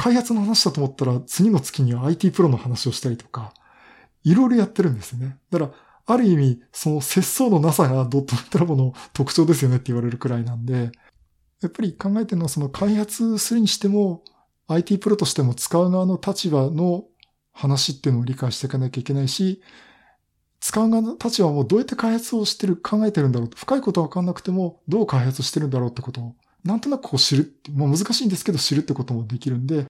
開発の話だと思ったら、次の月には IT プロの話をしたりとか、いろいろやってるんですね。だから、ある意味、その節操のなさがドットネットラボの特徴ですよねって言われるくらいなんで、やっぱり考えてるのはその開発するにしても、IT プロとしても使う側の立場の話っていうのを理解していかなきゃいけないし、使う側の立場もどうやって開発をしてる、考えてるんだろう深いことはわかんなくても、どう開発してるんだろうってことを、なんとなくこう知る。もう難しいんですけど知るってこともできるんで、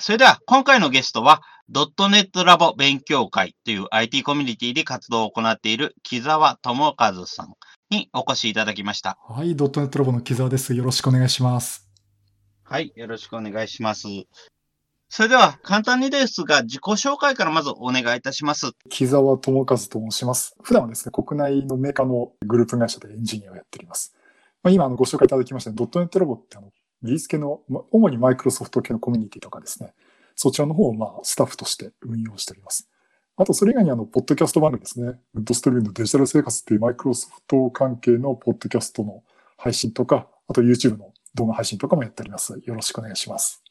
それでは、今回のゲストは、ドットネットラボ勉強会という IT コミュニティで活動を行っている木沢智和さんにお越しいただきました。はい、ドットネットラボの木沢です。よろしくお願いします。はい、よろしくお願いします。それでは、簡単にですが、自己紹介からまずお願いいたします。木沢智和と申します。普段はですね、国内のメーカーのグループ会社でエンジニアをやっております。まあ、今、あの、ご紹介いただきましたドットネットラボってあの、技術系の、主にマイクロソフト系のコミュニティとかですね、そちらの方をまあスタッフとして運用しております。あと、それ以外にあの、ポッドキャスト番組ですね。ウッドストリームのデジタル生活っていうマイクロソフト関係のポッドキャストの配信とか、あと YouTube の動画配信とかもやっております。よろしくお願いします。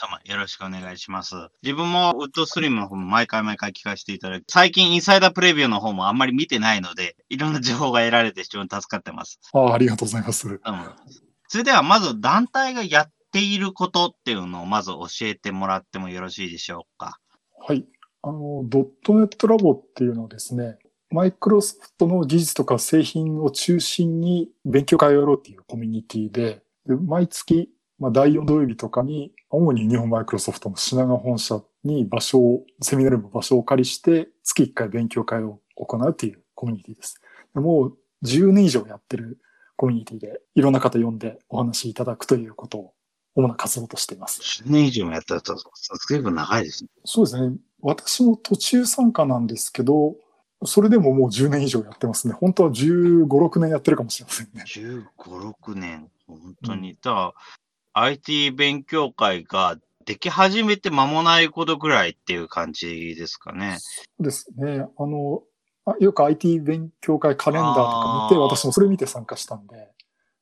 どうもよろしくお願いします。自分もウッドストリームの方も毎回毎回聞かせていただき、最近インサイダープレビューの方もあんまり見てないので、いろんな情報が得られて非常に助かってます。ああ、ありがとうございます。うそれではまず団体がやっていることっていうのをまず教えてもらってもよろしいでしょうか？はい。あの、ドットネットラボっていうのはですね、マイクロソフトの技術とか製品を中心に勉強会をやろうっていうコミュニティで、で毎月、まあ、第4土曜日とかに、主に日本マイクロソフトの品川本社に場所を、セミナルーム場所をお借りして、月1回勉強会を行うっていうコミュニティです。もう10年以上やってるコミュニティで、いろんな方呼んでお話しいただくということを、主な活動としています。10年以上もやったと、随分長いですね。そうですね。私も途中参加なんですけど、それでももう10年以上やってますね。本当は15、6年やってるかもしれませんね。15、6年。本当に。うん、だ IT 勉強会ができ始めて間もないことぐらいっていう感じですかね。そうですね。あの、よく IT 勉強会カレンダーとか見て、私もそれ見て参加したんで、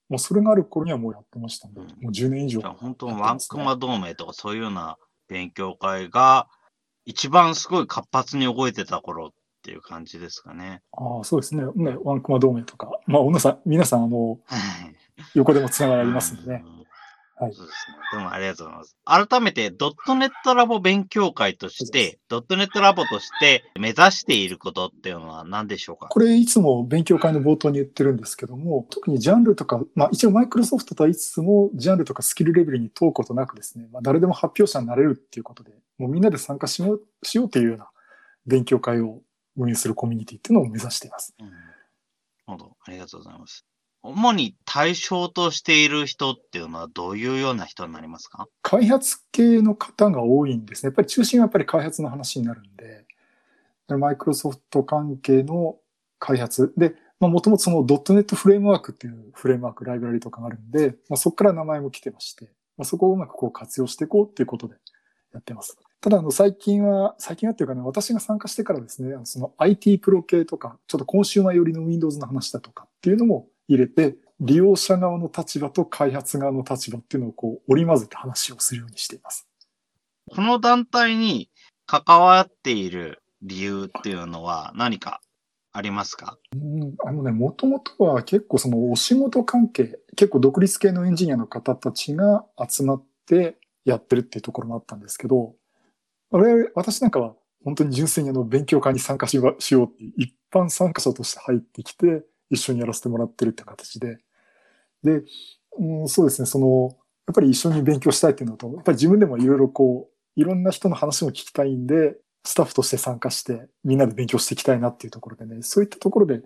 もうそれがある頃にはもうやってましたね。うん、もう10年以上、ね、本当ワンクマ同盟とかそういうような勉強会が一番すごい活発に動いてた頃っていう感じですかね。ああ、そうですね。ね、ワンクマ同盟とか。まあ、皆さん、皆さん、あの、横でもつながりますんでね。はい。そうですね。どうもありがとうございます。改めて、ドットネットラボ勉強会として、ドットネットラボとして目指していることっていうのは何でしょうか？これ、いつも勉強会の冒頭に言ってるんですけども、特にジャンルとか、まあ一応マイクロソフトとは言いつつも、ジャンルとかスキルレベルに問うことなくですね、まあ誰でも発表者になれるっていうことで、もうみんなで参加しようしようというような勉強会を運営するコミュニティっていうのを目指しています。うん、なるほど。ありがとうございます。主に対象としている人っていうのはどういうような人になりますか？開発系の方が多いんですね。やっぱり中心はやっぱり開発の話になるんで、マイクロソフト関係の開発で、まあもともとそのドットネットフレームワークっていうフレームワーク、ライブラリとかがあるんで、まあそこから名前も来てまして、まあそこをうまくこう活用していこうっていうことでやってます。ただ、あの、最近は、最近はっていうかね、私が参加してからですね、その IT プロ系とか、ちょっとコンシューマー寄りの Windows の話だとかっていうのも入れて、利用者側の立場と開発側の立場っていうのをこう織り交ぜて話をするようにしています。この団体に関わっている理由っていうのは何かありますか？うん、あのね、もともとは結構そのお仕事関係、結構独立系のエンジニアの方たちが集まってやってるっていうところもあったんですけど、我々私なんかは本当に純粋にあの勉強会に参加ししようって一般参加者として入ってきて、一緒にやらせてもらってるって形で。で、うん、そうですね、その、やっぱり一緒に勉強したいっていうのと、やっぱり自分でもいろいろこう、いろんな人の話も聞きたいんで、スタッフとして参加して、みんなで勉強していきたいなっていうところでね、そういったところで、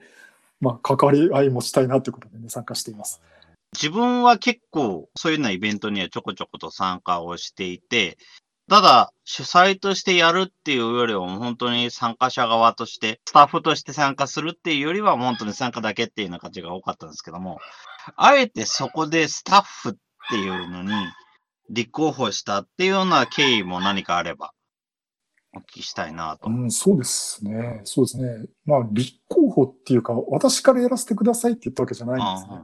まあ、関わり合いもしたいなということでね、参加しています。自分は結構そういうようなイベントにはちょこちょこと参加をしていて、ただ主催としてやるっていうよりは本当に参加者側として、スタッフとして参加するっていうよりは本当に参加だけっていうような感じが多かったんですけども、あえてそこでスタッフっていうのに立候補したっていうような経緯も何かあればお聞きしたいなと。うん、そうですね。そうですね。まあ、立候補っていうか、私からやらせてくださいって言ったわけじゃないんですね。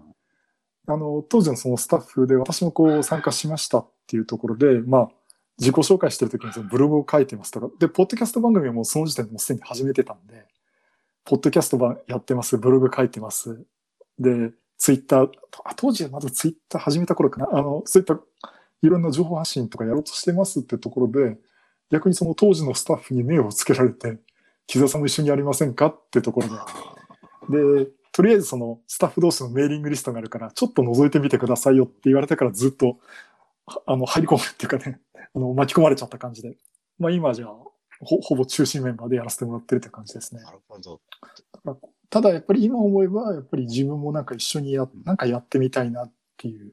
あの、当時のそのスタッフで私もこう参加しましたっていうところで、まあ、自己紹介してる時にそのブログを書いてますとか、で、ポッドキャスト番組はもうその時点でもうすでに始めてたんで、ポッドキャスト版やってます、ブログ書いてます。で、ツイッター、あ当時はまだツイッター始めた頃かな、あの、そういったいろんな情報発信とかやろうとしてますってところで、逆にその当時のスタッフに目をつけられて、木澤さんも一緒にやりませんかってところで、で、とりあえずそのスタッフ同士のメーリングリストがあるから、ちょっと覗いてみてくださいよって言われてからずっと、あの、入り込むっていうかね、あの、巻き込まれちゃった感じで。まあ今じゃあ、ほ、ほぼ中心メンバーでやらせてもらってるって感じですね。なるほど。ただやっぱり今思えば、やっぱり自分もなんか一緒にや、なんかやってみたいなっていう。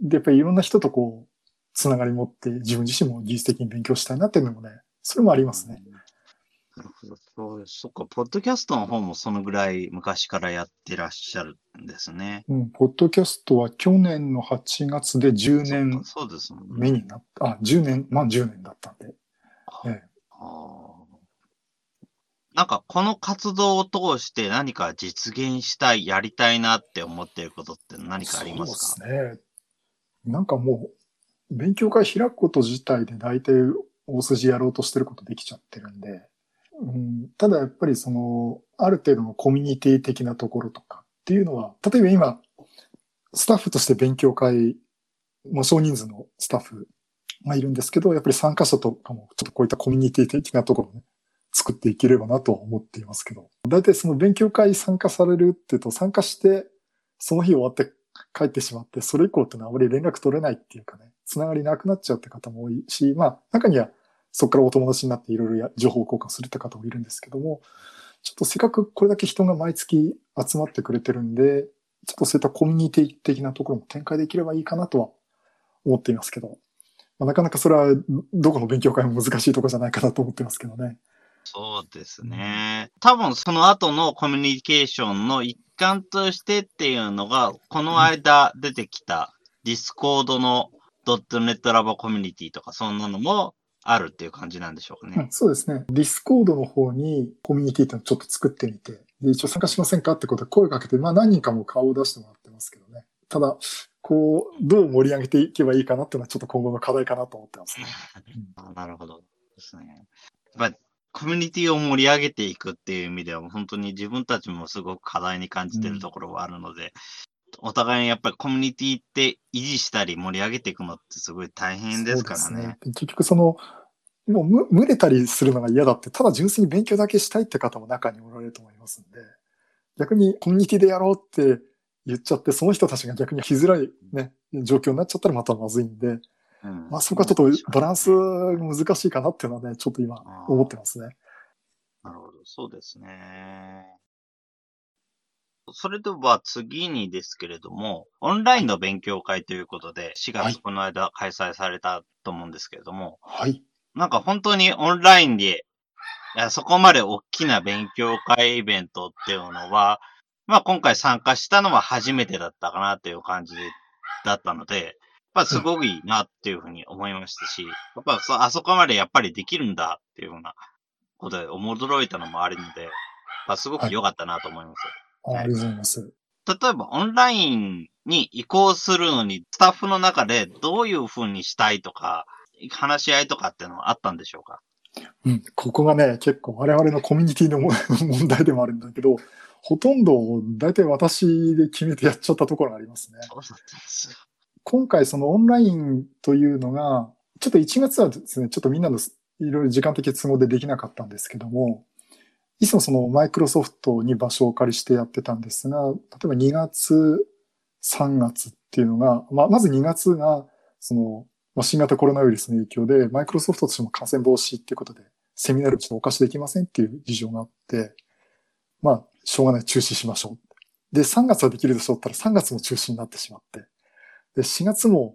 で、やっぱりいろんな人とこう、つながり持って自分自身も技術的に勉強したいなっていうのもね、それもありますね。なるほど。そうです。そっか、ポッドキャストの方もそのぐらい昔からやってらっしゃるんですね。うん、ポッドキャストは去年の8月で10年そうです目になった、あ、10年、まあ10年だったんで。ええなんか、この活動を通して何か実現したい、やりたいなって思っていることって何かありますか？そうですね。なんかもう、勉強会開くこと自体で大体大筋やろうとしてることできちゃってるんで、うん、ただやっぱりその、ある程度のコミュニティ的なところとかっていうのは、例えば今、スタッフとして勉強会、もう少人数のスタッフがいるんですけど、やっぱり参加者とかもちょっとこういったコミュニティ的なところをね、作っていければなとは思っていますけど、大体その勉強会参加されるっていうと、参加して、その日終わって帰ってしまって、それ以降ってのはあまり連絡取れないっていうかね、つながりなくなっちゃうって方も多いし、まあ、中にはそこからお友達になっていろいろ情報交換するって方もいるんですけども、ちょっとせっかくこれだけ人が毎月集まってくれてるんで、ちょっとそういったコミュニティ的なところも展開できればいいかなとは思っていますけど、まあ、なかなかそれはどこの勉強会も難しいところじゃないかなと思ってますけどね。そうですね。多分その後のコミュニケーションの一環としてっていうのが、この間出てきたDiscord の .NET ラボコミュニティとかそんなのもあるっていう感じなんでしょうかね。うん、そうですね。 Discord の方にコミュニティっていうのをちょっと作ってみて、で一応参加しませんかってことで声をかけて、まあ何人かも顔を出してもらってますけどね。ただ、こう、どう盛り上げていけばいいかなっていうのはちょっと今後の課題かなと思ってますね。あなるほどですね。やっぱコミュニティを盛り上げていくっていう意味では、本当に自分たちもすごく課題に感じてるところはあるので、お互いにやっぱりコミュニティって維持したり盛り上げていくのってすごい大変ですからね。です結局その、もうむ群れたりするのが嫌だって、ただ純粋に勉強だけしたいって方も中におられると思いますんで、逆にコミュニティでやろうって言っちゃって、その人たちが逆に来づらいね、状況になっちゃったらまたまずいんで、うんまあそこはちょっとバランス難しいかなっていうのはね、ちょっと今思ってますね。なるほど、そうですね。それでは次にですけれども、オンラインの勉強会ということで、4はい月この間開催されたと思うんですけれども、はい。なんか本当にオンラインで、そこまで大きな勉強会イベントっていうのは、まあ今回参加したのは初めてだったかなっていう感じだったので、やっぱすごくいいなっていうふうに思いましたし、やっぱそあそこまでやっぱりできるんだっていうようなことで驚いたのもあるので、やっぱすごく良かったなと思います。あありがとうございます。例えばオンラインに移行するのに、スタッフの中でどういう風にしたいとか、話し合いとかっていうのはあったんでしょうか？うん、ここがね、結構我々のコミュニティの 問題でもあるんだけど、ほとんど大体私で決めてやっちゃったところがありますね。今回そのオンラインというのが、ちょっと1月はですね、ちょっとみんなのいろいろ時間的都合でできなかったんですけども、いつもそのマイクロソフトに場所をお借りしてやってたんですが、例えば2月、3月っていうのが、まあ、まず2月が、その、まあ、新型コロナウイルスの影響で、マイクロソフトとしても感染防止っていうことで、セミナールちょっとお貸しできませんっていう事情があって、まあ、しょうがない、中止しましょう。で、3月はできるでしょうったら3月も中止になってしまって、で、4月も、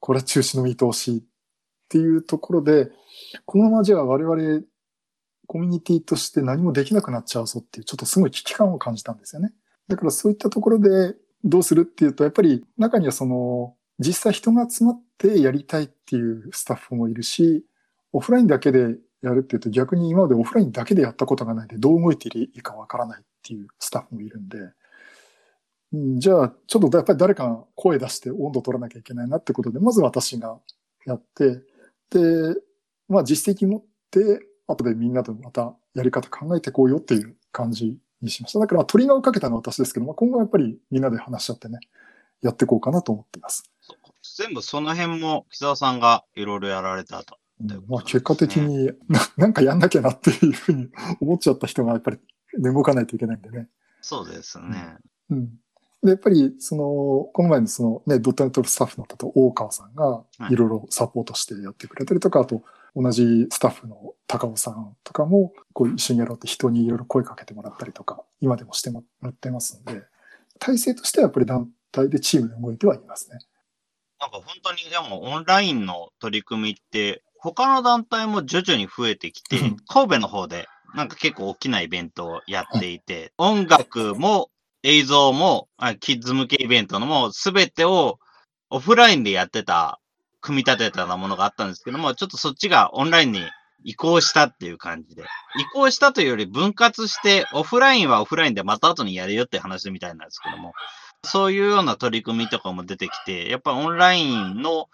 これは中止の見通しっていうところで、このままじゃあ我々コミュニティとして何もできなくなっちゃうぞっていう、ちょっとすごい危機感を感じたんですよね。だからそういったところでどうするっていうと、やっぱり中にはその、実際人が集まってやりたいっていうスタッフもいるし、オフラインだけでやるっていうと逆に今までオフラインだけでやったことがないでどう動いていいかわからないっていうスタッフもいるんで、じゃあちょっとやっぱり誰かが声出して温度取らなきゃいけないなってことで、まず私がやって、で、まあ実績持って、後でみんなとまたやり方考えていこうよっていう感じにしました。だからトリガーをかけたのは私ですけど、まあ、今後はやっぱりみんなで話し合ってね、やっていこうかなと思っています。全部その辺も木澤さんがいろいろやられたと。ね、まあ結果的にななんかやんなきゃなっていうふうに思っちゃった人がやっぱり動かないといけないんでね。そうですね。うん。で、やっぱり、その、この前のそのね、ドットネットスタッフの方、大川さんがいろいろサポートしてやってくれたりとか、はい、あと、同じスタッフの高尾さんとかも、こう一緒にやろうって人にいろいろ声かけてもらったりとか、今でもしてもらってますんで、体制としてはやっぱり団体でチームで動いてはいますね。なんか本当にでもオンラインの取り組みって、他の団体も徐々に増えてきて、神戸の方でなんか結構大きなイベントをやっていて、音楽も映像も、キッズ向けイベントのも、すべてをオフラインでやってた、組み立てたようなものがあったんですけども、ちょっとそっちがオンラインに移行したっていう感じで。移行したというより分割して、オフラインはオフラインでまた後にやるよって話みたいなんですけども、そういうような取り組みとかも出てきて、やっぱオンラインの、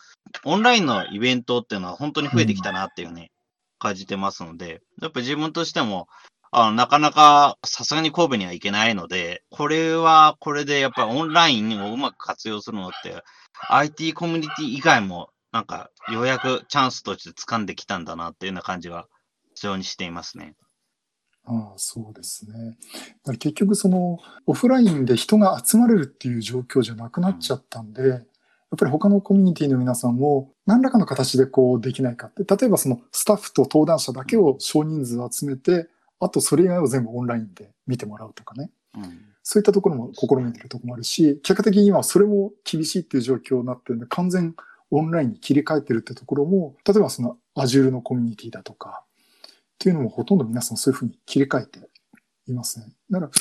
オンラインのイベントっていうのは本当に増えてきたなっていうね、感じてますので、やっぱ自分としても、あの、なかなかさすがに神戸には行けないので、これはこれでやっぱりオンラインをうまく活用するのって、IT コミュニティ以外もなんかようやくチャンスとして掴んできたんだなっていうような感じは非常にしていますね。ああ、そうですね。だ結局そのオフラインで人が集まれるっていう状況じゃなくなっちゃったんで、うん、やっぱり他のコミュニティの皆さんも何らかの形でこうできないかって、例えばそのスタッフと登壇者だけを少人数集めて、あとそれ以外を全部オンラインで見てもらうとかね。うん、そういったところも試みてるところもあるし、結果的に今それも厳しいっていう状況になってるんで、完全オンラインに切り替えてるってところも、例えばその Azure のコミュニティだとか、っていうのもほとんど皆さんそういうふうに切り替えていますね。だから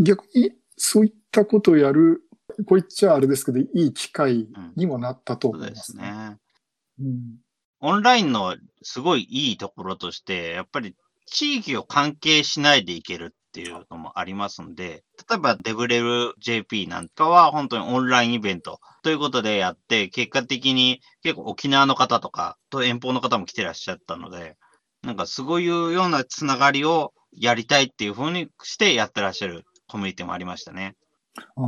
逆にそういったことをやる、こう言っちゃあれですけど、いい機会にもなったと思いますね。うん、そうですね。うん、オンラインのすごいいいところとして、やっぱり地域を関係しないでいけるっていうのもありますんで、例えばデブレル JP なんかは本当にオンラインイベントということでやって、結果的に結構沖縄の方とかと遠方の方も来てらっしゃったので、なんかそういうようなつながりをやりたいっていうふうにしてやってらっしゃるコミュニティもありましたね。あ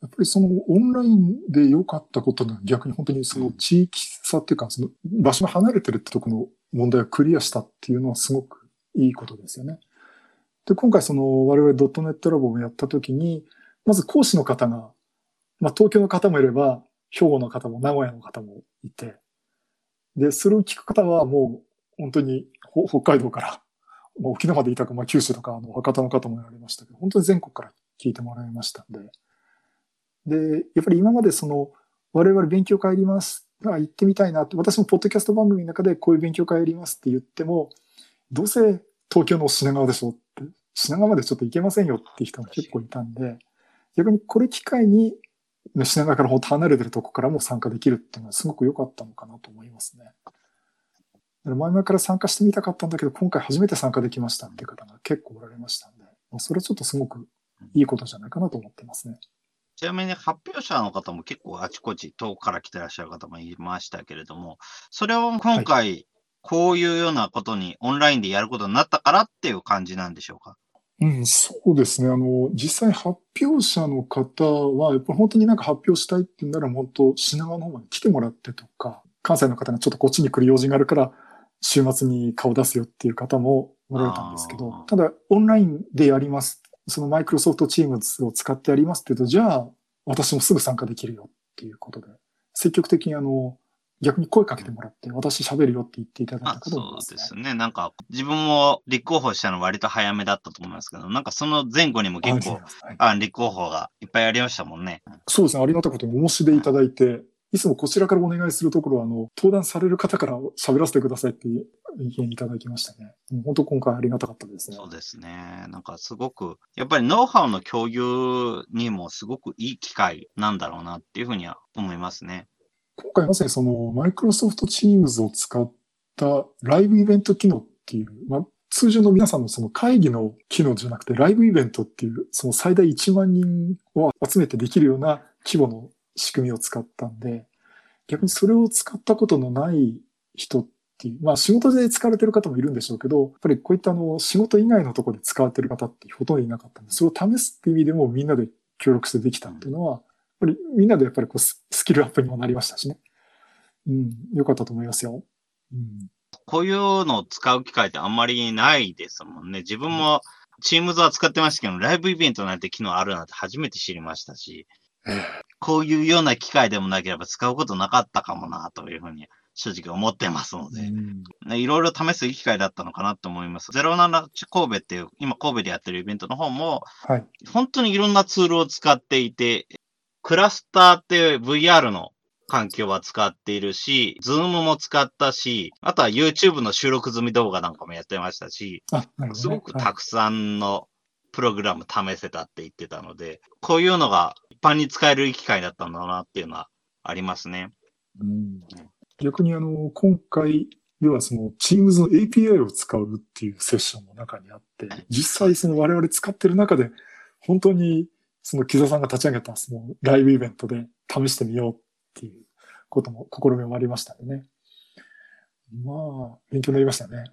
やっぱりそのオンラインで良かったことの逆に本当にその地域差っていうか、その場所が離れてるってところの問題をクリアしたっていうのはすごくいいことですよね。で、今回その我々ドットネットラボをやったときに、まず講師の方が、まあ東京の方もいれば、兵庫の方も名古屋の方もいて、で、それを聞く方はもう本当に北海道から、まあ、沖縄までいたか、まあ九州とか、あの、博多の方もやられましたけど、本当に全国から聞いてもらいましたんで。で、やっぱり今までその、我々勉強会やります。あ、行ってみたいなって、私もポッドキャスト番組の中でこういう勉強会やりますって言っても、どうせ東京の品川でしょっ、品川までちょっと行けませんよっていう人が結構いたんで、逆にこれ機会に、品川からほんと離れてるとこからも参加できるっていうのはすごく良かったのかなと思いますね。前々から参加してみたかったんだけど、今回初めて参加できましたっていう方が結構おられましたんで、それはちょっとすごくいいことじゃないかなと思ってますね。ちなみに発表者の方も結構あちこち遠くから来てらっしゃる方もいましたけれども、それを今回こういうようなことにオンラインでやることになったからっていう感じなんでしょうか？うん、そうですね。あの、実際発表者の方は、やっぱり本当になんか発表したいって言うんなら、本当品川の方まで来てもらってとか、関西の方がちょっとこっちに来る用事があるから、週末に顔出すよっていう方もおられたんですけどただ、オンラインでやります。そのマイクロソフトチームズを使ってやりますって言うと、じゃあ、私もすぐ参加できるよっていうことで、積極的にあの、逆に声かけてもらって、私喋るよって言っていただいあた方もいそう。ですね。なんか、自分も立候補したの割と早めだったと思いますけど、なんかその前後にも結構、はいあ立候補がいっぱいありましたもんね。そうですね。ありがたいことにお申し出いただいて、いつもこちらからお願いするところは、あの、登壇される方から喋らせてくださいって意見いただきましたね。うん本当今回ありがたかったですね。そうですね。なんかすごく、やっぱりノウハウの共有にもすごくいい機会なんだろうなっていうふうには思いますね。今回まさにその、マイクロソフトチームズを使ったライブイベント機能っていう、まあ、通常の皆さんのその会議の機能じゃなくて、ライブイベントっていう、その最大1万人を集めてできるような規模の仕組みを使ったんで、逆にそれを使ったことのない人っていう、まあ仕事で使われてる方もいるんでしょうけど、やっぱりこういったあの仕事以外のところで使われてる方ってほとんどいなかったんで、それを試すっていう意味でもみんなで協力してできたっていうのは、ぱりみんなでやっぱりこうススキルアップにもなりましたしね。うん、よかったと思いますよ。うん。こういうのを使う機会ってあんまりないですもんね。自分も Teams は使ってましたけど、ライブイベントなんて機能あるなんて初めて知りましたし、こういうような機会でもなければ使うことなかったかもなというふうに正直思ってますので、いろいろ試す機会だったのかなと思います。07神戸っていう、今神戸でやってるイベントの方も、はい。本当にいろんなツールを使っていて、クラスターっていう VR の環境は使っているし、Zoom も使ったし、あとは YouTube の収録済み動画なんかもやってましたし、ね。すごくはいたくさんのプログラム試せたって言ってたので、こういうのが一般に使える機会だったんだなっていうのはありますね。うん逆にあの、今回ではその Teams の API を使うっていうセッションの中にあって、実際その我々使ってる中で、本当にその木座さんが立ち上げたそのライブイベントで試してみようっていうことも、試みもありましたよね。まあ、勉強になりましたね。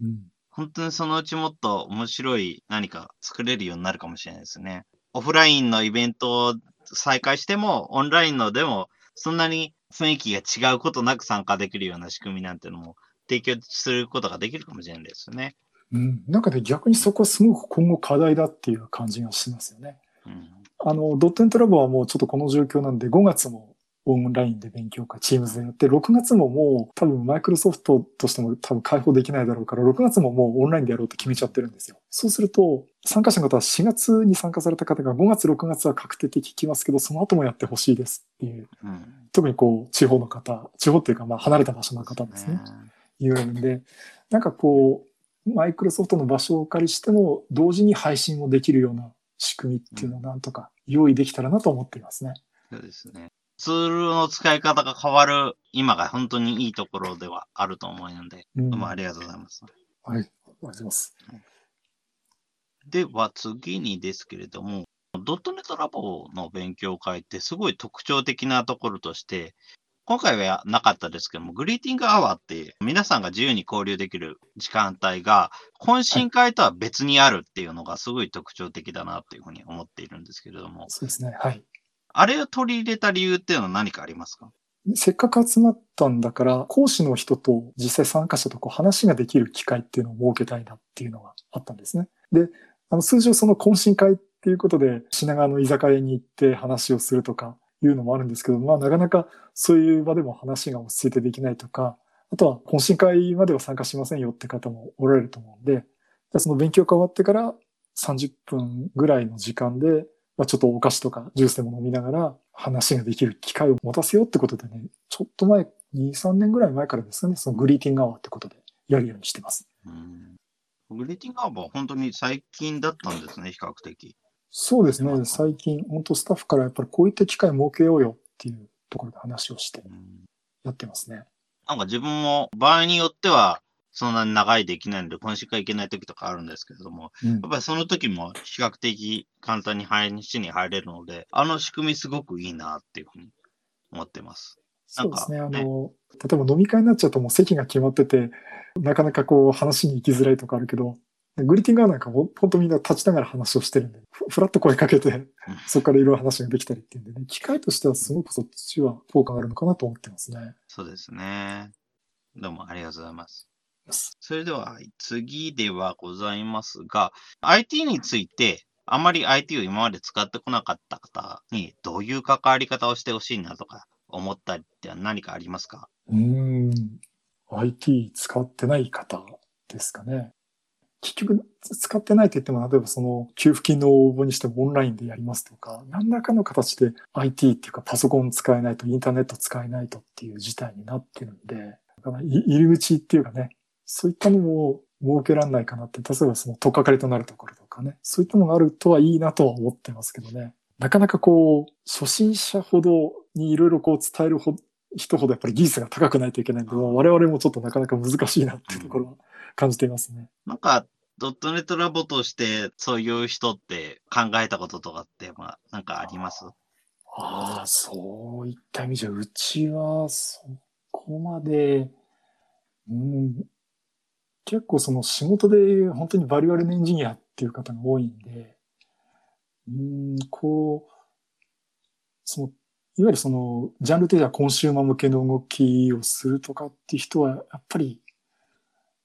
うん。本当にそのうちもっと面白い何か作れるようになるかもしれないですね。オフラインのイベントを再開しても、オンラインのでも、そんなに雰囲気が違うことなく参加できるような仕組みなんてのも提供することができるかもしれないですね。うん。なんかね、逆にそこはすごく今後課題だっていう感じがしますよね。うん、あの、ドットネットラボはもうちょっとこの状況なんで、5月もオンラインで勉強会、チームズでやって、6月ももう多分マイクロソフトとしても多分開放できないだろうから、6月ももうオンラインでやろうと決めちゃってるんですよ。そうすると、参加者の方は4月に参加された方が5月、6月は確定的聞きますけど、その後もやってほしいですっていう、うん。特にこう、地方の方、地方っていうかまあ離れた場所の方ですね。言うんで、なんかこう、マイクロソフトの場所をお借りしても、同時に配信もできるような仕組みっていうのをなんとか用意できたらなと思っていますね。そうですね。ツールの使い方が変わる今が本当にいいところではあると思うので、うんどうもありがとうございます。はい。ありがとうございます。では次にですけれども、ドットネットラボの勉強会ってすごい特徴的なところとして、今回はなかったですけども、グリーティングアワーって皆さんが自由に交流できる時間帯が、懇親会とは別にあるっていうのがすごい特徴的だなというふうに思っているんですけれども、そうですね。はい。あれを取り入れた理由っていうのは何かありますか？せっかく集まったんだから、講師の人と実際参加者とこう話ができる機会っていうのを設けたいなっていうのがあったんですね。で、あの通常その懇親会っていうことで品川の居酒屋に行って話をするとかいうのもあるんですけど、まあなかなかそういう場でも話が落ち着いてできないとか、あとは懇親会までは参加しませんよって方もおられると思うんで、じゃその勉強が終わってから30分ぐらいの時間で、まあ、ちょっとお菓子とかジュースでも飲みながら話ができる機会を持たせようってことでね、ちょっと前、2、3年ぐらい前からですね、そのグリーティングアワーってことでやるようにしてます。うんグリーティングアワーは本当に最近だったんですね、比較的。そうですね、最近、本当スタッフからやっぱりこういった機会を設けようよっていうところで話をしてうんやってますね。なんか自分も場合によっては、そんなに長いできないので、懇親会行けない時とかあるんですけれども、うんやっぱりその時も比較的簡単に配信に入れるので、あの仕組みすごくいいなっていうふうに思ってます。そうですね。あの、例えば飲み会になっちゃうともう席が決まってて、なかなかこう話に行きづらいとかあるけど、グリーティングアワーなんかも本当みんな立ちながら話をしてるんで、ふらっと声かけて、そこからいろいろ話ができたりっていうんでね、機会としてはすごくそっちは効果があるのかなと思ってますね。そうですね。どうもありがとうございます。それでは次ではございますが、IT についてあまり IT を今まで使ってこなかった方にどういう関わり方をしてほしいなとか思ったりって何かありますか？うん。IT 使ってない方ですかね。結局、使ってないと言っても、例えばその、給付金の応募にしてもオンラインでやりますとか、何らかの形で IT っていうかパソコン使えないと、インターネット使えないとっていう事態になってるんで、だから入り口っていうかね、そういったのも設けられないかなって、例えばその、とっかかりとなるところとかね、そういったのがあるとはいいなとは思ってますけどね。なかなかこう、初心者ほどにいろいろこう伝えるほ人ほどやっぱり技術が高くないといけないん。で、我々もちょっとなかなか難しいなっていうところは感じていますね。なんか、ドットネットラボとしてそういう人って考えたこととかって、まあ、なんかあります？ああ、そういった意味じゃ、うちはそこまで、うん、結構その仕事で本当にバリュアルエンジニアっていう方が多いんで、うん、こう、その、いわゆるその、ジャンルではコンシューマー向けの動きをするとかっていう人は、やっぱり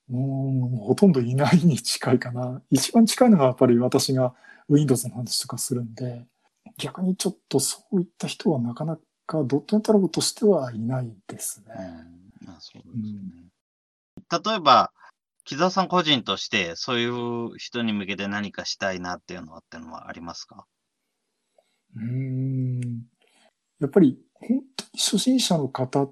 うん、ほとんどいないに近いかな。一番近いのがやっぱり私が Windows の話とかするんで、逆にちょっとそういった人はなかなかドットネットラボとしてはいないですね。うん、あそうですね、うん、例えば、木澤さん個人としてそういう人に向けて何かしたいなっていうのはってのはありますか？うん。やっぱり本当に初心者の方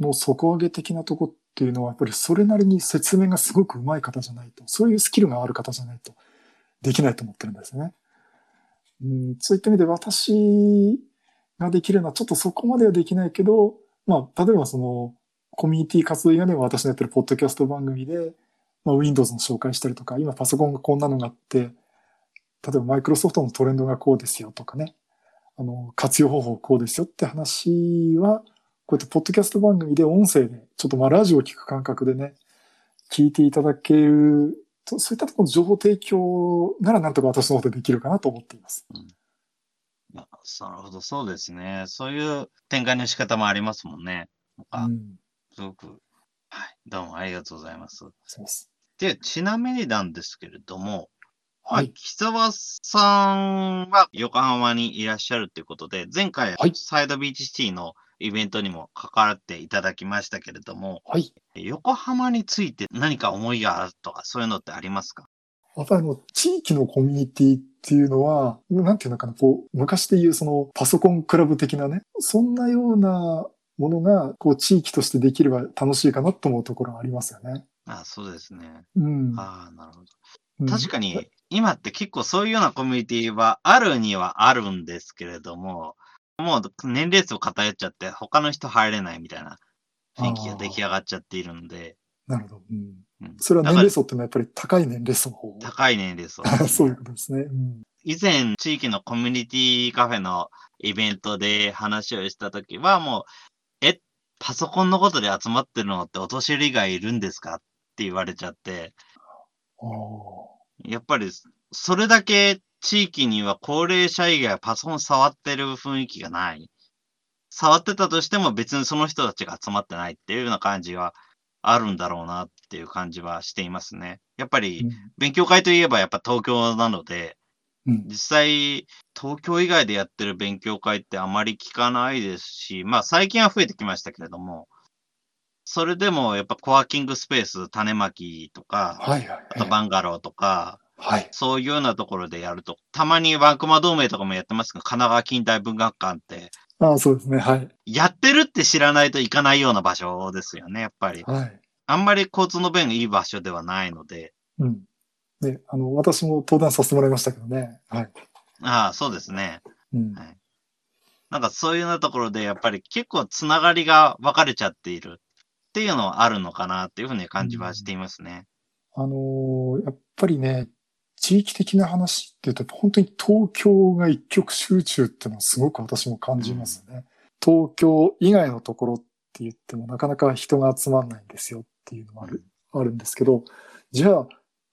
の底上げ的なとこっていうのは、やっぱりそれなりに説明がすごく上手い方じゃないと、そういうスキルがある方じゃないとできないと思ってるんですね。うん、そういった意味で私ができるのはちょっとそこまではできないけど、まあ、例えばその、コミュニティ活動以外でも私のやってるポッドキャスト番組で、まあ、Windows の紹介したりとか、今パソコンがこんなのがあって、例えばマイクロソフトのトレンドがこうですよとかね、あの、活用方法こうですよって話は、こうやってポッドキャスト番組で音声で、ちょっとまあラジオを聞く感覚でね、聞いていただける、そういったところの情報提供ならなんとか私の方でできるかなと思っています。うんなるほど、そうですね。そういう展開の仕方もありますもんね。なんか、すごく、はい、どうもありがとうございます。そうです。で、ちなみになんですけれども、はい。木沢さんは横浜にいらっしゃるということで、前回、はい、サイドビーチシティのイベントにも関わっていただきましたけれども、はい。横浜について何か思いがあるとか、そういうのってありますか？やっぱ地域のコミュニティっていうのは、なんていうのかな、こう、昔でいうそのパソコンクラブ的なね、そんなようなものが、こう、地域としてできれば楽しいかなと思うところがありますよね。あそうですね。うん。ああ、なるほど。確かに、今って結構そういうようなコミュニティはあるにはあるんですけれども、もう年齢層偏っちゃって、他の人入れないみたいな雰囲気が出来上がっちゃっているので。なるほど。うん。うん、それは年齢層ってのはやっぱり高い年齢層高い年齢層、ね、そういうことですね。うん、以前、地域のコミュニティカフェのイベントで話をしたときは、もう、え、パソコンのことで集まってるのってお年寄りがいるんですかって言われちゃって。やっぱり、それだけ地域には高齢者以外はパソコン触ってる雰囲気がない。触ってたとしても別にその人たちが集まってないっていうような感じはあるんだろうなっていう感じはしていますね。やっぱり勉強会といえばやっぱ東京なので、うん、実際東京以外でやってる勉強会ってあまり聞かないですし、まあ最近は増えてきましたけれども、それでもやっぱコワーキングスペース種まきとか、はいはいはい、あとバンガローとか、はい。そういうようなところでやると、たまにワンクマ同盟とかもやってますけど、神奈川近代文学館って。ああ、そうですね。はい。やってるって知らないと行かないような場所ですよね、やっぱり。はい。あんまり交通の便がいい場所ではないので。うん。ね、あの、私も登壇させてもらいましたけどね。はい。ああ、そうですね。うん。はい。なんかそういうようなところで、やっぱり結構つながりが分かれちゃっているっていうのはあるのかなっていうふうに感じはしていますね。うん、あのー、やっぱりね、地域的な話っていうと、本当に東京が一極集中っていうのはすごく私も感じますね。うん、東京以外のところっって言ってもなかなか人が集まんないんですよっていうのもある、あるんですけど、じゃあ、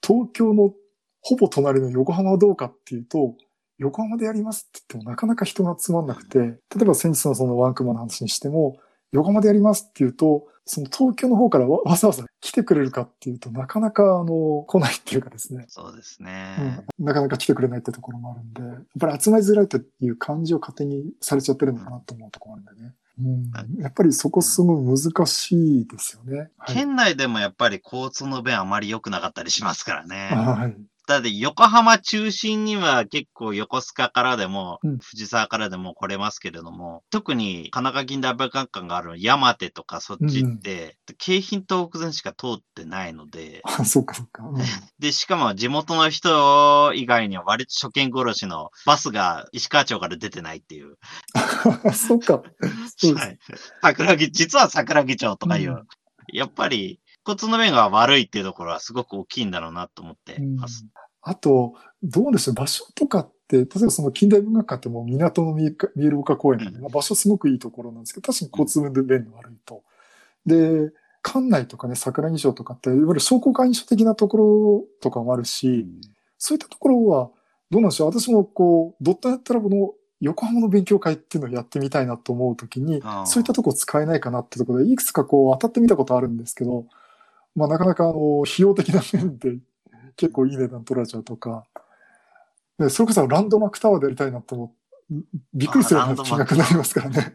東京のほぼ隣の横浜はどうかっていうと、横浜でやりますって言ってもなかなか人が集まんなくて、例えば先日のそのワンクマの話にしても、横浜でやりますって言うと、その東京の方から わざわざ来てくれるかっていうとなかなかあの来ないっていうかですね。そうですね、うん、なかなか来てくれないってところもあるんで、やっぱり集まりづらいという感じを勝手にされちゃってるのかなと思うところあるんでね。うん、やっぱりそこすごい難しいですよね。はい、県内でもやっぱり交通の便あまり良くなかったりしますからね。はい。だって横浜中心には結構横須賀からでも、うん、藤沢からでも来れますけれども、特に神奈川近代文化館がある山手とかそっちって、うん、京浜東北線しか通ってないので。あ、そっかそっか。うん、で、しかも地元の人以外には割と初見殺しのバスが石川町から出てないっていう。そっか。そうはい。桜木、実は桜木町とかいう。やっぱり、骨の面が悪いっていうところはすごく大きいんだろうなと思ってます。あと、どうでしょう、場所とかって、例えばその近代文学館ってもう港の見える丘公園なんで、うん、場所すごくいいところなんですけど、確かに交通便の悪いと。で、館内とかね、桜木町とかって、いわゆる商工会議所的なところとかもあるし、うん、そういったところは、どうなんでしょう私もこう、ドットネットラボの横浜の勉強会っていうのをやってみたいなと思うときに、そういったとこ使えないかなってところで、いくつかこう当たってみたことあるんですけど、まあなかなかあの、費用的な面で結構いい値段取られちゃうとか、でそれこそランドマークタワーでやりたいなと思びっくりするような金額になりますからね。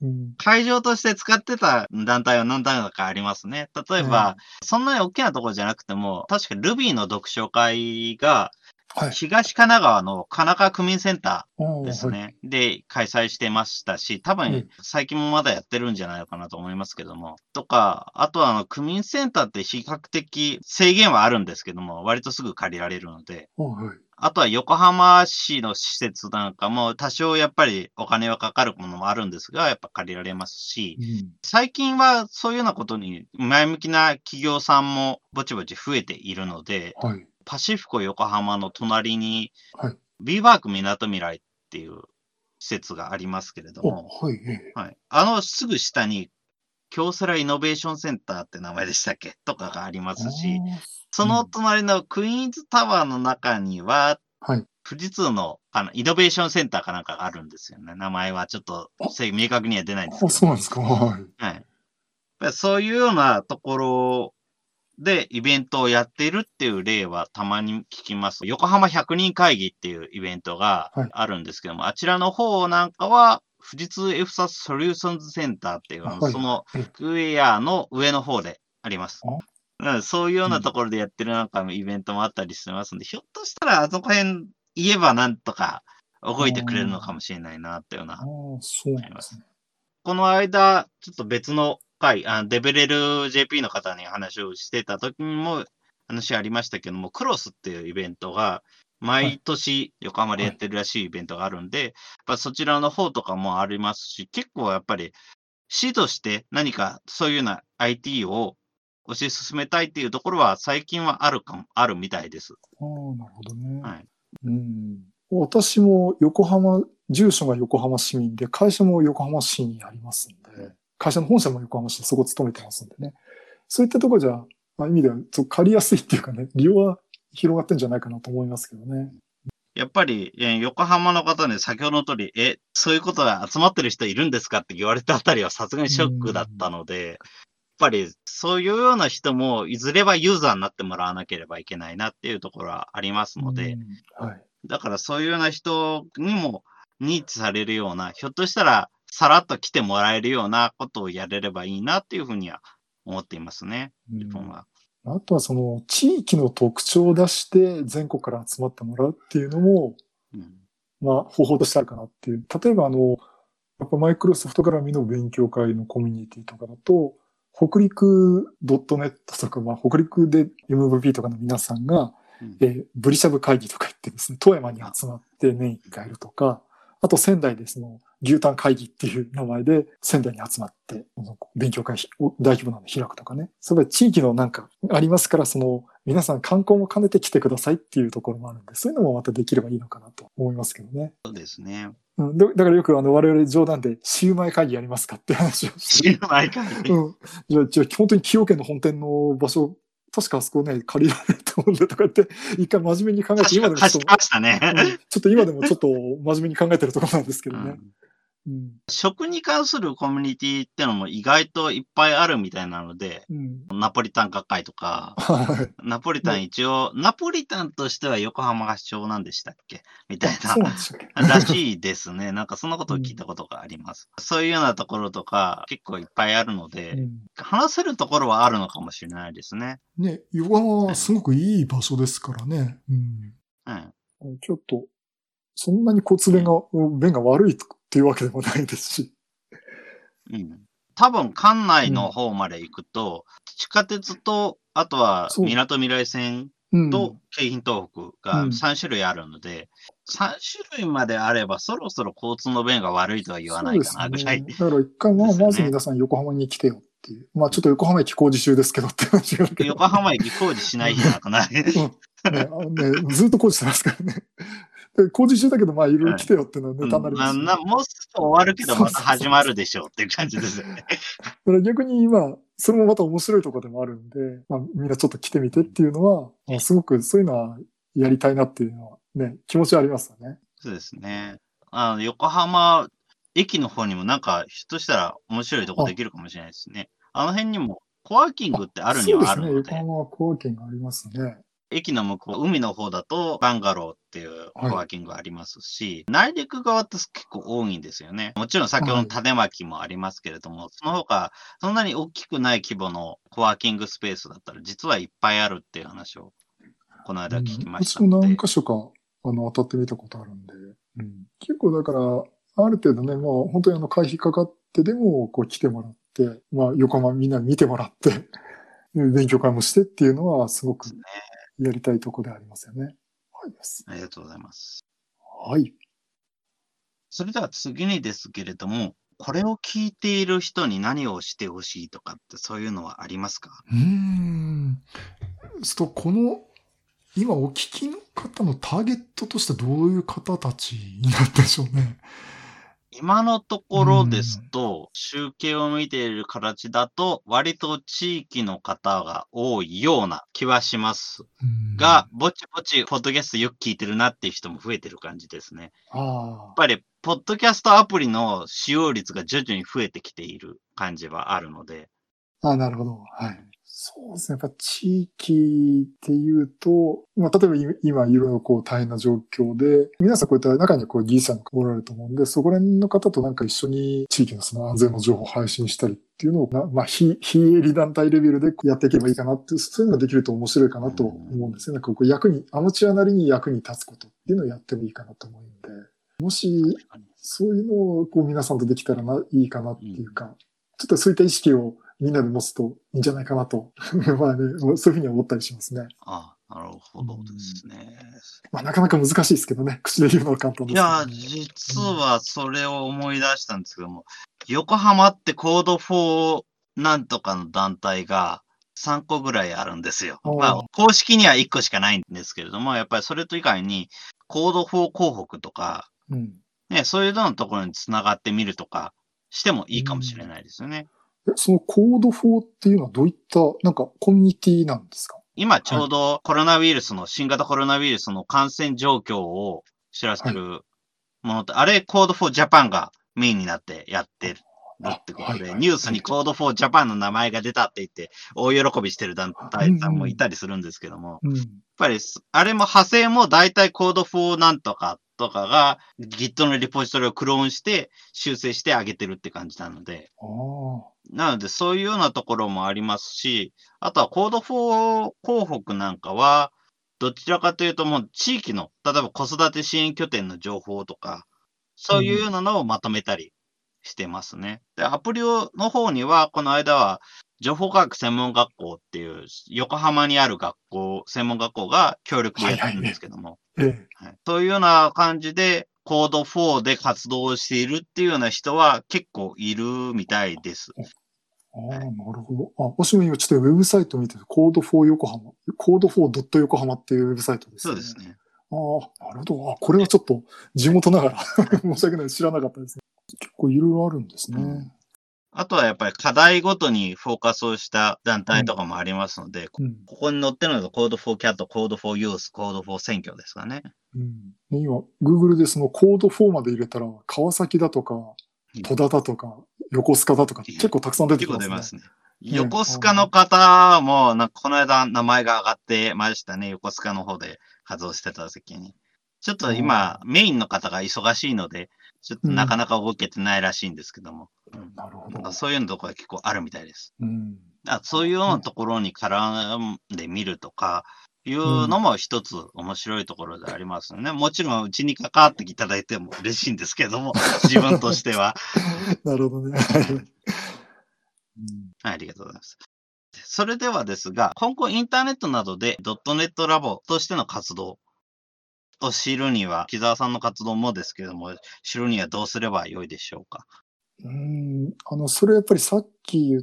うん、会場として使ってた団体は何団かありますね。例えば、うん、そんなに大きなところじゃなくても、確かルビーの読書会が、はい、東神奈川の神奈川区民センターですね。はい、で、開催してましたし、多分、最近もまだやってるんじゃないのかなと思いますけども。とか、あとは、あの、区民センターって比較的制限はあるんですけども、割とすぐ借りられるので。はい、あとは横浜市の施設なんかも多少やっぱりお金はかかるものもあるんですが、やっぱ借りられますし、うん、最近はそういうようなことに前向きな企業さんもぼちぼち増えているので、はい、パシフィコ横浜の隣に、はい、ビーバークみなとみらいっていう施設がありますけれども、はい、はい、あのすぐ下に、京セライノベーションセンターって名前でしたっけとかがありますし、その隣のクイーンズタワーの中には、はい、富士通のあのイノベーションセンターかなんかがあるんですよね。名前はちょっと明確には出ないんですけど。あ、そうなんですか。はい。はい、そういうようなところでイベントをやっているっていう例はたまに聞きます。横浜100人会議っていうイベントがあるんですけども、はい、あちらの方なんかは、富士通 F サスソリューションズセンターっていう、はい、そのクエアの上の方であります。そういうようなところでやってるなんかのイベントもあったりしてますんで、ひょっとしたらあそこへん言えばなんとか動いてくれるのかもしれないなっていうような。そうです、ね、この間、ちょっと別の回、あデベレル JP の方に話をしてた時にも話ありましたけども、クロスっていうイベントが、毎年横浜でやってるらしいイベントがあるんで、はい、やっぱそちらの方とかもありますし、結構やっぱり市として何かそういうような IT を推し進めたいっていうところは最近はあるかも、あるみたいです。ああ、なるほどね。はい。うん。私も横浜、住所が横浜市民で、会社も横浜市にありますんで、会社の本社も横浜市でそこ勤めてますんでね。そういったところじゃ、まあ、意味では借りやすいっていうかね、利用は広がってんじゃないかなと思いますけどね。やっぱり、え横浜の方に先ほどの通り、え、そういうことが集まってる人いるんですかって言われたあたりはさすがにショックだったので、やっぱりそういうような人もいずれはユーザーになってもらわなければいけないなっていうところはありますので、はい、だからそういうような人にも認知されるような、ひょっとしたらさらっと来てもらえるようなことをやれればいいなっていうふうには思っていますね、日本は。あとはその地域の特徴を出して全国から集まってもらうっていうのも、うん、まあ方法としてあるかなっていう。例えばあの、やっぱマイクロソフト絡みの勉強会のコミュニティとかだと、北陸 .net とか、まあ、北陸で MVP とかの皆さんが、うん、えー、ブリシャブ会議とか言ってですね、富山に集まって年一回いるとか、あと仙台でその牛タン会議っていう名前で仙台に集まって、勉強会を大規模なの開くとかね。それは地域のなんかありますから、その皆さん観光も兼ねて来てくださいっていうところもあるんで、そういうのもまたできればいいのかなと思いますけどね。そうですね。うん、だだからよくあの我々冗談でシウマイ会議やりますかって話をして。シウマイ会議。うん。じゃあ、じゃあ本当に崎陽軒の本店の場所、確かあそこね、借りられると思うんだとかって、一回真面目に考えて、今でもちょっと。ちょっと今でもちょっと真面目に考えてるところなんですけどね。うんうん。食に関するコミュニティってのも意外といっぱいあるみたいなので、うん。ナポリタン学会とか、はい。ナポリタン一応、ナポリタンとしては横浜が主張なんでしたっけ？みたいならしいですね。なんかそんなことを聞いたことがあります。そういうようなところとか結構いっぱいあるので、うん話せるところはあるのかもしれないですね。ね、横浜はすごくいい場所ですからね。うん。うん。ちょっと、そんなに交通便が、便が悪いっていうわけでもないですし。うん。多分、館内の方まで行くと、地下鉄と、あとは、そう港未来線うん。と京浜東北がうん3種類あるので、3種類まであれば、そろそろ交通の便が悪いとは言わないかなぐらい。そうですねだから一回、ままず皆さん横浜に来てよっていう。まあ、ちょっと横浜駅工事中ですけどって話があるけど。横浜駅工事しない日なくないねあのね、ずっと工事してますからね。で工事中だけど、まあ、いろいろ来てよっていうのはネタになりますし、まあなもうすぐ終わるけど、また始まるでしょうっていう感じですよね。だから逆に今、それもまた面白いところでもあるんで、まあ、みんなちょっと来てみてっていうのは、まあ、すごくそういうのはやりたいなっていうのはね、気持ちはありますよね。そうですね。あの、横浜駅の方にもなんか、ひょっとしたら面白いとこできるかもしれないですね。あの辺にもコワーキングってあるにはあるそうので、ですね。横浜はコワーキングありますね。駅の向こう、海の方だとバンガローっていうコワーキングありますし、内陸側って結構多いんですよね。もちろん先ほどの種まきもありますけれども、その他、そんなに大きくない規模のコワーキングスペースだったら実はいっぱいあるっていう話をこの間聞きましたうん何箇所か、あの、当たってみたことあるんで、うん、結構だから、ある程度ね、もう本当にあの、会費かかってでも、こう来てもらって、まあ、横浜みんなに見てもらって、勉強会もしてっていうのは、すごくやりたいところでありますよね。はい。ありがとうございます。はい。それでは次にですけれども、これを聞いている人に何をしてほしいとかってそういうのはありますか？うーん。すと、この、今お聞きの方のターゲットとしてどういう方たちになったでしょうね。今のところですと、集計を見ている形だと、割と地域の方が多いような気はしますうんが、、ぼちぼち、ポッドキャストよく聞いてるなっていう人も増えてる感じですね。やっ。ぱり、ポッドキャストアプリの使用率が徐々に増えてきている感じはあるので、あなるほど。はい。そうですね。やっぱ地域っていうと、まあ、例えば今今いろいろこう大変な状況で、皆さんこういった中にこう技術者がおられると思うんで、そこら辺の方となんか一緒に地域のその安全の情報を配信したりっていうのを、なまあ、非、非営利団体レベルでやっていけばいいかなって、そういうのができると面白いかなと思うんですよね。なんかこう役に、アマチュアなりに役に立つことっていうのをやってもいいかなと思うんで、もし、そういうのをこう皆さんとできたらないいかなっていうか、ちょっとそういった意識をみんなで持つといいんじゃないかなと、まあね、そういうふうに思ったりしますね。あなるほどですね。まあなかなか難しいですけどね、口で言うのは簡単ですけどいや、実はそれを思い出したんですけども、横浜ってコード4なんとかの団体が3個ぐらいあるんですよ。まあ、公式には1個しかないんですけれども、やっぱりそれと以外に、コード4広北とか、うん。ね、そういうのところにつながってみるとかしてもいいかもしれないですよね。えそのコード4っていうのはどういった、なんかコミュニティなんですか？今ちょうどコロナウイルスの、新型コロナウイルスの感染状況を知らせるものって、あれコード4ジャパンがメインになってやってるってことで、はいはいニュースにコード4ジャパンの名前が出たって言って、大喜びしてる団体さんもいたりするんですけども、やっうん。ぱり、あれも派生も大体コード4なんとかとかが Git のリポジトリをクローンして修正してあげてるって感じなので。なので、そういうようなところもありますし、あとはコード4広北なんかは、どちらかというともう地域の、例えば子育て支援拠点の情報とか、そういうようなのをまとめたりしてますね。で、アプリの方には、この間は、情報科学専門学校っていう、横浜にある学校、専門学校が協力でやってるんですけども、ええ。はいそういうような感じで、コード4で活動しているっていうような人は結構いるみたいです。ああ、なるほど。あ、私も今ちょっとウェブサイト見てて、コード4横浜、コード 4. 横浜っていうウェブサイトですね。そうですね。ああ、なるほど。あ、これはちょっと地元ながら 申し訳ない。知らなかったですね。結構いろいろあるんですね。うんあとはやっぱり課題ごとにフォーカスをした団体とかもありますので、うん。ここに載ってるのが Code for Cat、Code for Youth、Code for 選挙ですかね。うん、ね今、Google でそのコード4まで入れたら、川崎だとか、戸田だとか、横須賀だとか、結構たくさん出てきますね。結構出ますね。横須賀の方も、なこの間名前が上がってましたね。横須賀の方で活動してた時に。ちょっと今、メインの方が忙しいので、ちょっとなかなか動けてないらしいんですけども。うんなるほど。そういうのところが結構あるみたいです。うん。あそういうようなところに絡んでみるとか、いうのも一つ面白いところでありますよね。もちろん、うちに関わっていただいても嬉しいんですけども、自分としては。なるほどね。はいありがとうございます。それではですが、今後インターネットなどでドットネットラボとしての活動を知るには、木澤さんの活動もですけれども、知るにはどうすればよいでしょうか？うん、あの、それやっぱりさっき言っ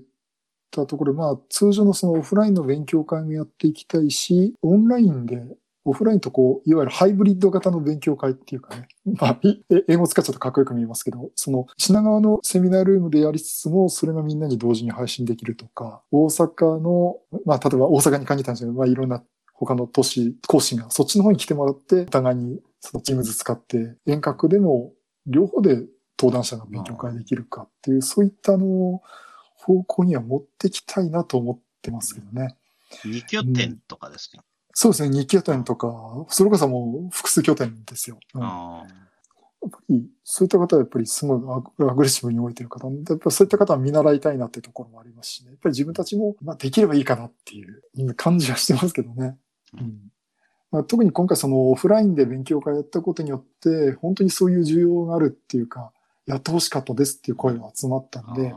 たところ、まあ、通常のそのオフラインの勉強会もやっていきたいし、オンラインで、オフラインとこう、いわゆるハイブリッド型の勉強会っていうかね、まあ、英語使っちゃうとかっこよく見えますけど、その品川のセミナールームでやりつつも、それがみんなに同時に配信できるとか、大阪の、まあ、例えば大阪に限ったんですけど、まあ、いろんな他の都市、講師がそっちの方に来てもらって、お互いにそのチームズ使って、遠隔でも両方で登壇者が勉強会できるかっていう、そういったあの、方向には持ってきたいなと思ってますけどね。二拠点とかですか、そうですね、2拠点とか、それこそもう複数拠点ですよ。うんやあっぱり、そういった方はやっぱりすごいアグレッシブに動いてる方やっぱそういった方は見習いたいなっていうところもありますしね。やっぱり自分たちも、まあ、できればいいかなっていう感じはしてますけどね。うんまあ、特に今回そのオフラインで勉強会やったことによって、本当にそういう需要があるっていうか、やってほしかったですっていう声が集まったんで、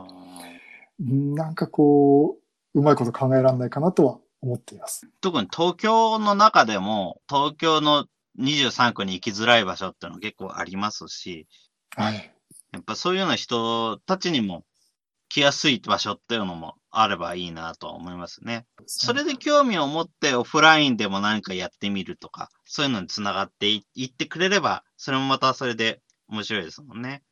なんかこう、うまいこと考えられないかなとは思っています。特に東京の中でも、東京の23区に行きづらい場所っていうのは結構ありますし、はい。やっぱそういうような人たちにも来やすい場所っていうのもあればいいなとは思いますね。それで興味を持ってオフラインでも何かやってみるとか、そういうのにつながっていいってくれれば、それもまたそれで面白いですもんね。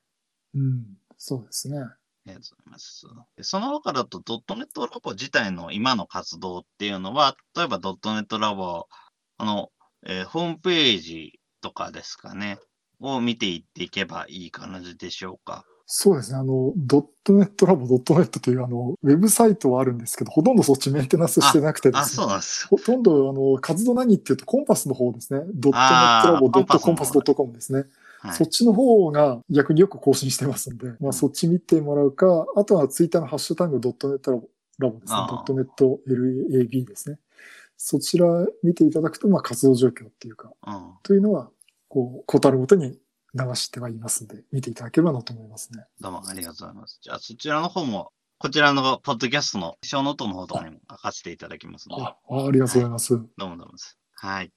うん、そうですね。ありがとうございます。でその他だと、ドットネットラボ自体の今の活動っていうのは、例えばドットネットラボ、あの、えーホームページとかですかね、を見ていっていけばいい感じでしょうか。そうですね。あの、ドットネットラボドットネットというあの、ウェブサイトはあるんですけど、ほとんどそっちメンテナンスしてなくてであ、すね。そうなんですよ。ほとんど、あの、活動何っていうと、コンパスの方ですね。ドットネットラボドットコンパスドットコムですね。はいそっちの方が逆によく更新してますんで、まあそっち見てもらうか、あとはツイッターのハッシュタグドットネットラボラボですねドットネット LAB ですね。そちら見ていただくと、まあ活動状況っていうか、うん。というのは、こう、ことあるごとに流してはいますんで、見ていただければなと思いますね。どうもありがとうございます。じゃあ、そちらの方も、こちらのポッドキャストの小ノートの方とかにも書かせていただきますので、あ、ありがとうございます。どうもどうもです。はい。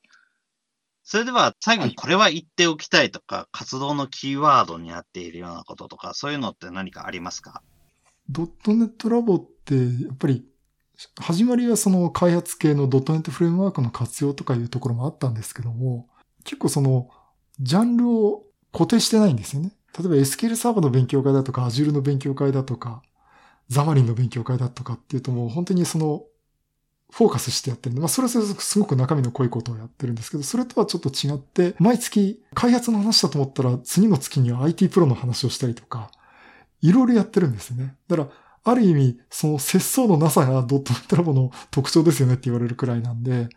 それでは、最後にこれは言っておきたいとか、活動のキーワードになっているようなこととか、そういうのって何かありますか？ドットネットラボって、やっぱり、始まりはその開発系のドットネットフレームワークの活用とかいうところもあったんですけども、結構その、ジャンルを固定してないんですよね。例えば SQL サーバーの勉強会だとか、Azure の勉強会だとか、ザマリンの勉強会だとかっていうともう本当にその、フォーカスしてやってるんで、まあそれはすごく中身の濃いことをやってるんですけど、それとはちょっと違って、毎月開発の話だと思ったら、次の月には IT プロの話をしたりとか、いろいろやってるんですよね。だから、ある意味、その節操のなさがドットネットラボの特徴ですよねって言われるくらいなんで、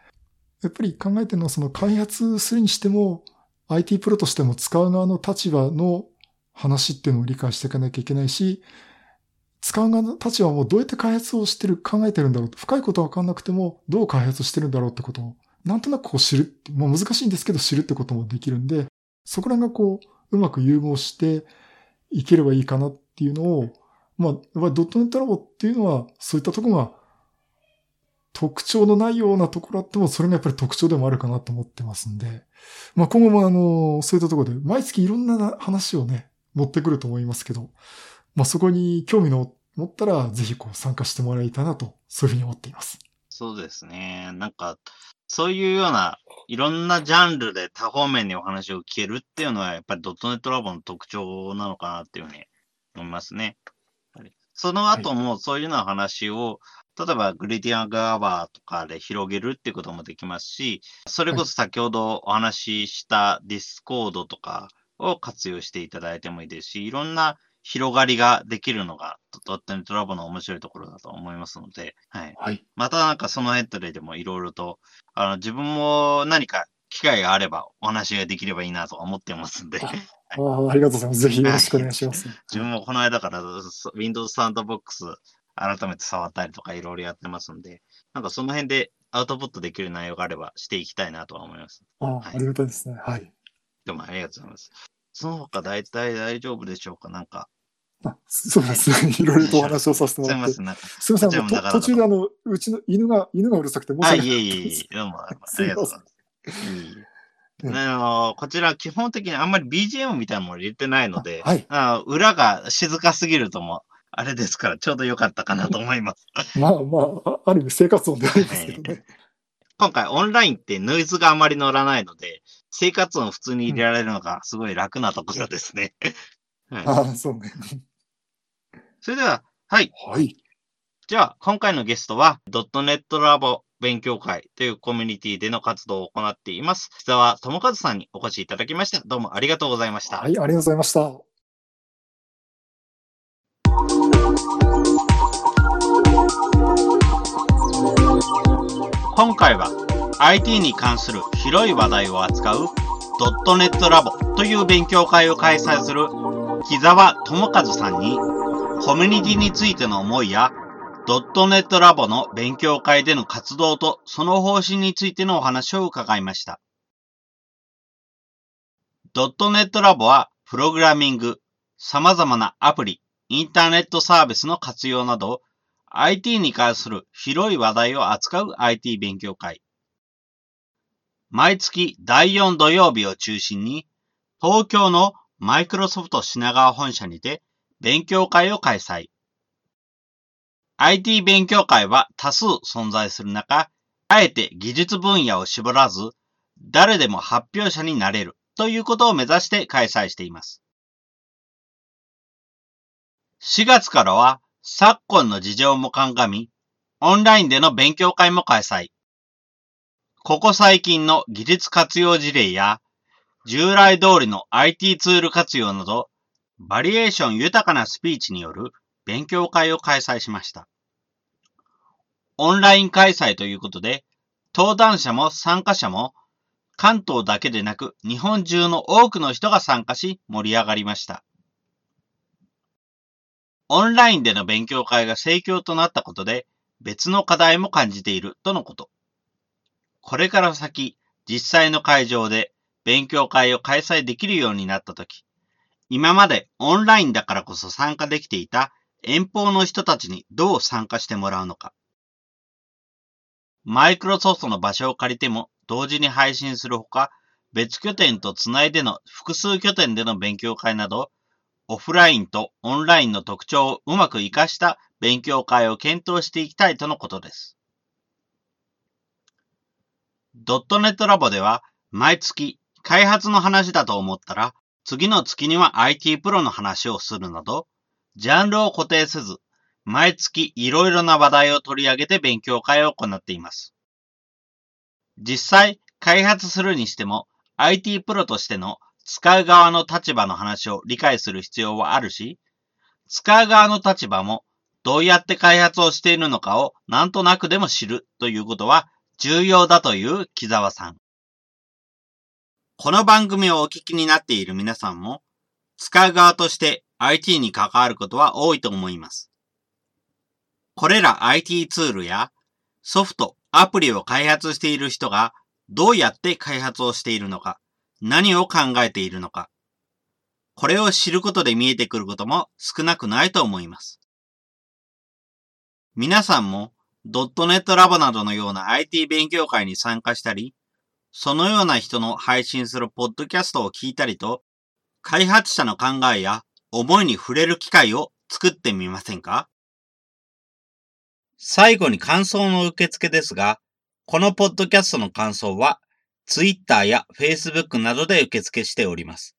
やっぱり考えてるのはその開発するにしても、IT プロとしても使う側の立場の話っていうのを理解していかなきゃいけないし、使う側の立場もどうやって開発をしてる、考えてるんだろう、深いことは分かんなくても、どう開発してるんだろうってことを、なんとなくこう知るって、まあ難しいんですけど知るってこともできるんで、そこら辺がこう、うまく融合していければいいかなっていうのを、まあ、ドットネットラボっていうのは、そういったとこが特徴のないようなところあっても、それがやっぱり特徴でもあるかなと思ってますんで、まあ今後もあの、そういったところで、毎月いろんな話をね、持ってくると思いますけど、まあそこに興味の持ったら、ぜひこう参加してもらいたいなと、そういうふうに思っています。そうですね。なんか、そういうような、いろんなジャンルで多方面にお話を聞けるっていうのは、やっぱりドットネットラボの特徴なのかなっていうふうに思いますね。その後もそういうような話を、例えばグリディアンガーバーとかで広げるっていうこともできますし、それこそ先ほどお話ししたディスコードとかを活用していただいてもいいですし、いろんな広がりができるのがドットネットラボの面白いところだと思いますので、はい。はい、またなんかそのヘッドでもいろいろと、あの、自分も何か機会があればお話ができればいいなと思ってますんで。あ ありがとうございます。ぜひよろしくお願いします。自分もこの間から Windows サンドボックス改めて触ったりとかいろいろやってますんで、なんかその辺でアウトプットできる内容があればしていきたいなとは思います。あ、はい、ありがたいですね。はい。どうもありがとうございます。その他大体大丈夫でしょうか？なんか。あそうですね。いろいろとお話をさせてもらって。すみません。すみません。途中であの、うちの犬が、犬がうるさくて申し訳ない。あ、いえいえいえ。どうもありがとうございます。あの、こちら基本的にあんまり BGM みたいなもの入れてないので、はい、あ裏が静かすぎるとも、あれですからちょうど良かったかなと思います。まあまあ、ある意味生活音でありますけどね。今回オンラインってノイズがあまり乗らないので、生活音普通に入れられるのがすごい楽なところですね。はい、ああ、そうね。それでは、はい。はい。じゃあ、今回のゲストは、ドットネットラボ勉強会というコミュニティでの活動を行っています。木沢智和さんにお越しいただきました。どうもありがとうございました。はい、ありがとうございました。今回は IT に関する広い話題を扱うドットネットラボという勉強会を開催する木沢智和さんにコミュニティについての思いやドットネットラボの勉強会での活動とその方針についてのお話を伺いました。ドットネットラボはプログラミング、様々なアプリ、インターネットサービスの活用など IT に関する広い話題を扱う IT 勉強会。毎月第4土曜日を中心に東京のマイクロソフト品川本社にて勉強会を開催。IT 勉強会は多数存在する中、あえて技術分野を絞らず、誰でも発表者になれるということを目指して開催しています。4月からは昨今の事情も鑑み、オンラインでの勉強会も開催。ここ最近の技術活用事例や、従来通りの IT ツール活用など、バリエーション豊かなスピーチによる勉強会を開催しました。オンライン開催ということで、登壇者も参加者も関東だけでなく日本中の多くの人が参加し盛り上がりました。オンラインでの勉強会が盛況となったことで別の課題も感じているとのこと。これから先、実際の会場で勉強会を開催できるようになったとき、今までオンラインだからこそ参加できていた遠方の人たちにどう参加してもらうのか。マイクロソフトの場所を借りても同時に配信するほか、別拠点とつないでの複数拠点での勉強会など、オフラインとオンラインの特徴をうまく活かした勉強会を検討していきたいとのことです。ドットネットラボでは毎月開発の話だと思ったら次の月には IT プロの話をするなどジャンルを固定せず、毎月いろいろな話題を取り上げて勉強会を行っています。実際、開発するにしても、IT プロとしての使う側の立場の話を理解する必要はあるし、使う側の立場もどうやって開発をしているのかをなんとなくでも知るということは重要だという木沢さん。この番組をお聞きになっている皆さんも、使う側として IT に関わることは多いと思います。これら IT ツールやソフト、アプリを開発している人がどうやって開発をしているのか、何を考えているのか、これを知ることで見えてくることも少なくないと思います。皆さんもドットネットラボなどのような IT 勉強会に参加したり、そのような人の配信するポッドキャストを聞いたりと、開発者の考えや思いに触れる機会を作ってみませんか？最後に感想の受付ですが、このポッドキャストの感想は、Twitter や Facebook などで受付しております。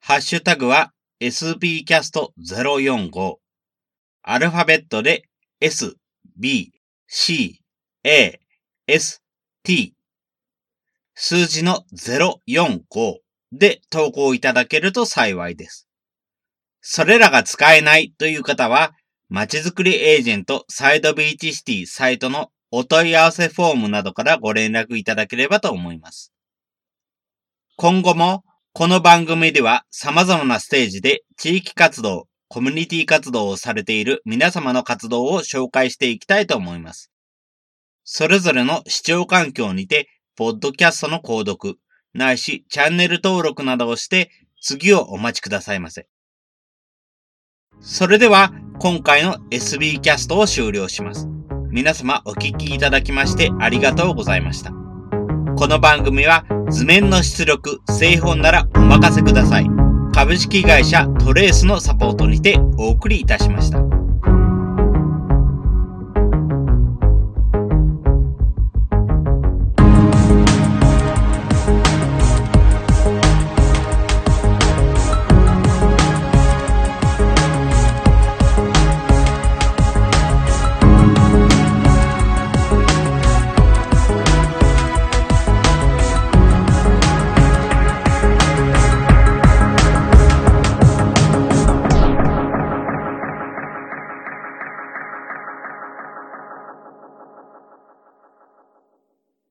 ハッシュタグは sbcast045 アルファベットで s, b, c, a, s, t 数字の045で投稿いただけると幸いです。それらが使えないという方は、まちづくりエージェントサイドビーチシティサイトのお問い合わせフォームなどからご連絡いただければと思います。今後もこの番組では様々なステージで地域活動、コミュニティ活動をされている皆様の活動を紹介していきたいと思います。それぞれの視聴環境にて、ポッドキャストの購読、ないしチャンネル登録などをして次をお待ちくださいませ。それでは今回の SB キャストを終了します。皆様お聞きいただきましてありがとうございました。この番組は図面の出力、製本ならお任せください。株式会社トレースのサポートにてお送りいたしました。